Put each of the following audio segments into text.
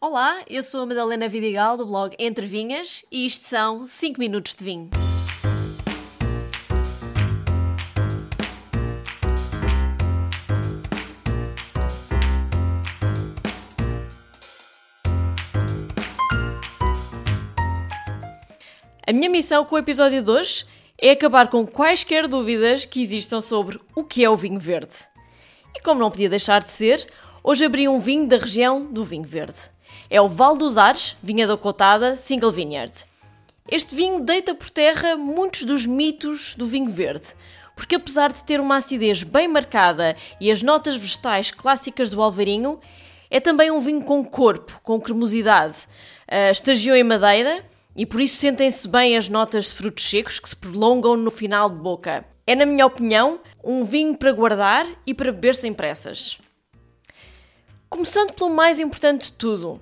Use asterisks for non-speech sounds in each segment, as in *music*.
Olá, eu sou a Madalena Vidigal do blog Entre Vinhas e isto são 5 minutos de vinho. A minha missão com o episódio de hoje é acabar com quaisquer dúvidas que existam sobre o que é o vinho verde. E como não podia deixar de ser, hoje abri um vinho da região do vinho verde. É o Val dos Ares, vinha da Cotada, Single Vineyard. Este vinho deita por terra muitos dos mitos do vinho verde, porque apesar de ter uma acidez bem marcada e as notas vegetais clássicas do alvarinho, é também um vinho com corpo, com cremosidade. Uh, estagiou em madeira e por isso sentem-se bem as notas de frutos secos que se prolongam no final de boca. É, na minha opinião, um vinho para guardar e para beber sem pressas. Começando pelo mais importante de tudo: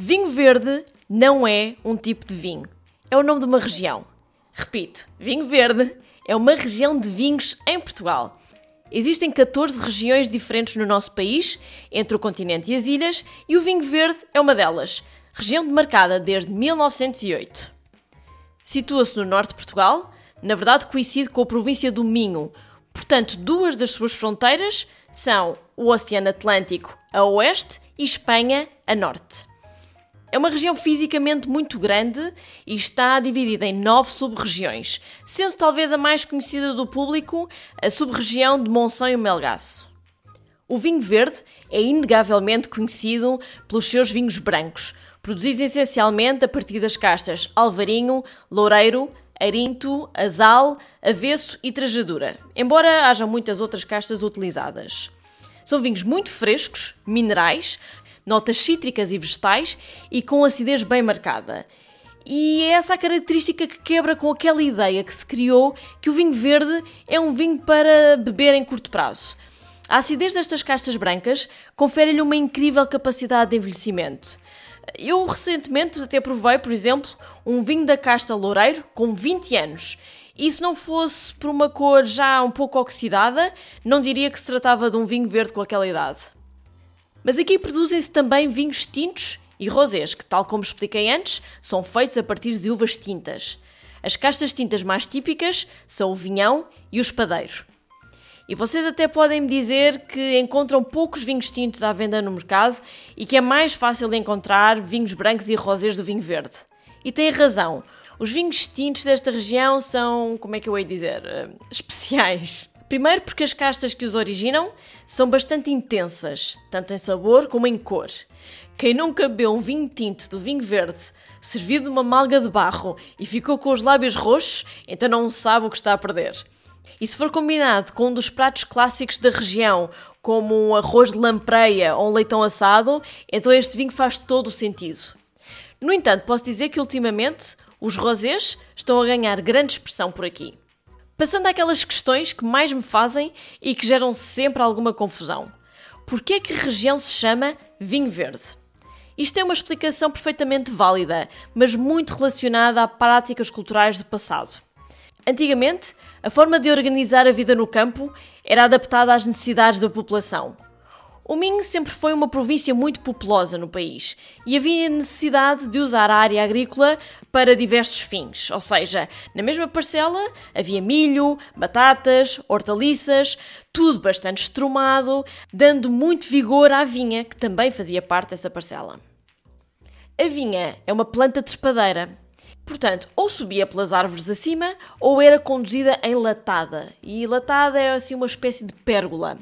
vinho verde não é um tipo de vinho, é o nome de uma região. Repito, vinho verde é uma região de vinhos em Portugal. Existem 14 regiões diferentes no nosso país, entre o continente e as ilhas, e o vinho verde é uma delas, região demarcada desde 1908. Situa-se no norte de Portugal, na verdade coincide com a província do Minho, portanto, duas das suas fronteiras são o Oceano Atlântico a oeste e Espanha a norte. É uma região fisicamente muito grande e está dividida em nove sub-regiões, sendo talvez a mais conhecida do público a sub-região de Monção e Melgaço. O vinho verde é inegavelmente conhecido pelos seus vinhos brancos, produzidos essencialmente a partir das castas Alvarinho, Loureiro, Arinto, Azal, Avesso e Trajadura, embora haja muitas outras castas utilizadas. São vinhos muito frescos, minerais, notas cítricas e vegetais e com acidez bem marcada. E é essa a característica que quebra com aquela ideia que se criou que o vinho verde é um vinho para beber em curto prazo. A acidez destas castas brancas confere-lhe uma incrível capacidade de envelhecimento. Eu recentemente até provei, por exemplo, um vinho da casta Loureiro com 20 anos. E se não fosse por uma cor já um pouco oxidada, não diria que se tratava de um vinho verde com aquela idade. Mas aqui produzem-se também vinhos tintos e rosés, que, tal como expliquei antes, são feitos a partir de uvas tintas. As castas tintas mais típicas são o vinhão e o espadeiro. E vocês até podem me dizer que encontram poucos vinhos tintos à venda no mercado e que é mais fácil de encontrar vinhos brancos e rosés do vinho verde. E têm razão. Os vinhos tintos desta região são, como é que eu hei dizer, uh, especiais. Primeiro porque as castas que os originam são bastante intensas, tanto em sabor como em cor. Quem nunca bebeu um vinho tinto do vinho verde servido de uma malga de barro e ficou com os lábios roxos, então não sabe o que está a perder. E se for combinado com um dos pratos clássicos da região, como um arroz de lampreia ou um leitão assado, então este vinho faz todo o sentido. No entanto, posso dizer que ultimamente os rosés estão a ganhar grande expressão por aqui. Passando àquelas questões que mais me fazem e que geram sempre alguma confusão. Porquê é que região se chama vinho verde? Isto é uma explicação perfeitamente válida, mas muito relacionada a práticas culturais do passado. Antigamente, a forma de organizar a vida no campo era adaptada às necessidades da população. O Minho sempre foi uma província muito populosa no país e havia necessidade de usar a área agrícola para diversos fins, ou seja, na mesma parcela havia milho, batatas, hortaliças, tudo bastante estrumado, dando muito vigor à vinha, que também fazia parte dessa parcela. A vinha é uma planta trepadeira Portanto, ou subia pelas árvores acima ou era conduzida enlatada. E latada é assim uma espécie de pérgola,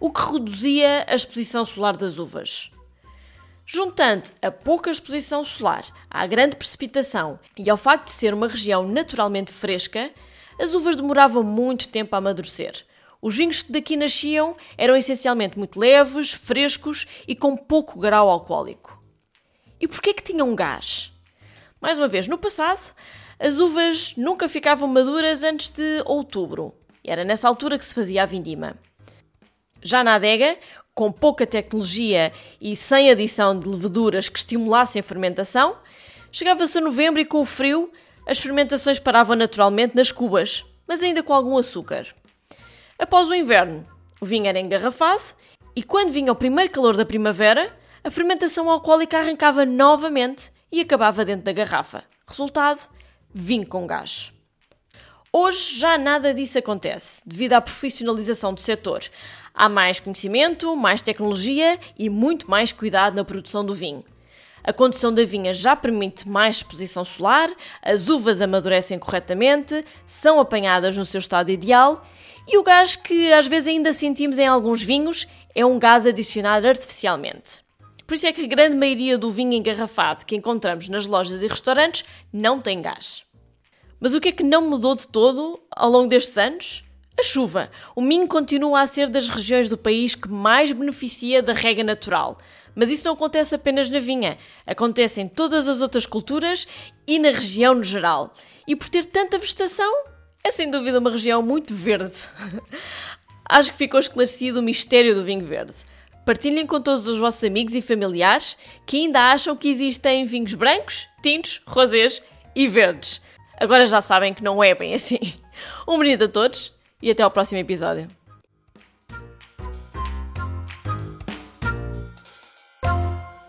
o que reduzia a exposição solar das uvas. Juntando a pouca exposição solar, à grande precipitação e ao facto de ser uma região naturalmente fresca, as uvas demoravam muito tempo a amadurecer. Os vinhos que daqui nasciam eram essencialmente muito leves, frescos e com pouco grau alcoólico. E porquê que tinham gás? Mais uma vez, no passado, as uvas nunca ficavam maduras antes de outubro. E era nessa altura que se fazia a vindima. Já na adega, com pouca tecnologia e sem adição de leveduras que estimulassem a fermentação, chegava-se a novembro e com o frio as fermentações paravam naturalmente nas cubas, mas ainda com algum açúcar. Após o inverno, o vinho era engarrafado e quando vinha o primeiro calor da primavera, a fermentação alcoólica arrancava novamente e acabava dentro da garrafa. Resultado: vinho com gás. Hoje já nada disso acontece, devido à profissionalização do setor. Há mais conhecimento, mais tecnologia e muito mais cuidado na produção do vinho. A condição da vinha já permite mais exposição solar, as uvas amadurecem corretamente, são apanhadas no seu estado ideal e o gás que às vezes ainda sentimos em alguns vinhos é um gás adicionado artificialmente. Por isso é que a grande maioria do vinho engarrafado que encontramos nas lojas e restaurantes não tem gás. Mas o que é que não mudou de todo ao longo destes anos? A chuva. O Minho continua a ser das regiões do país que mais beneficia da rega natural. Mas isso não acontece apenas na vinha, acontece em todas as outras culturas e na região no geral. E por ter tanta vegetação, é sem dúvida uma região muito verde. *laughs* Acho que ficou esclarecido o mistério do vinho verde. Partilhem com todos os vossos amigos e familiares que ainda acham que existem vinhos brancos, tintos, rosés e verdes. Agora já sabem que não é bem assim. Um bonito a todos e até ao próximo episódio.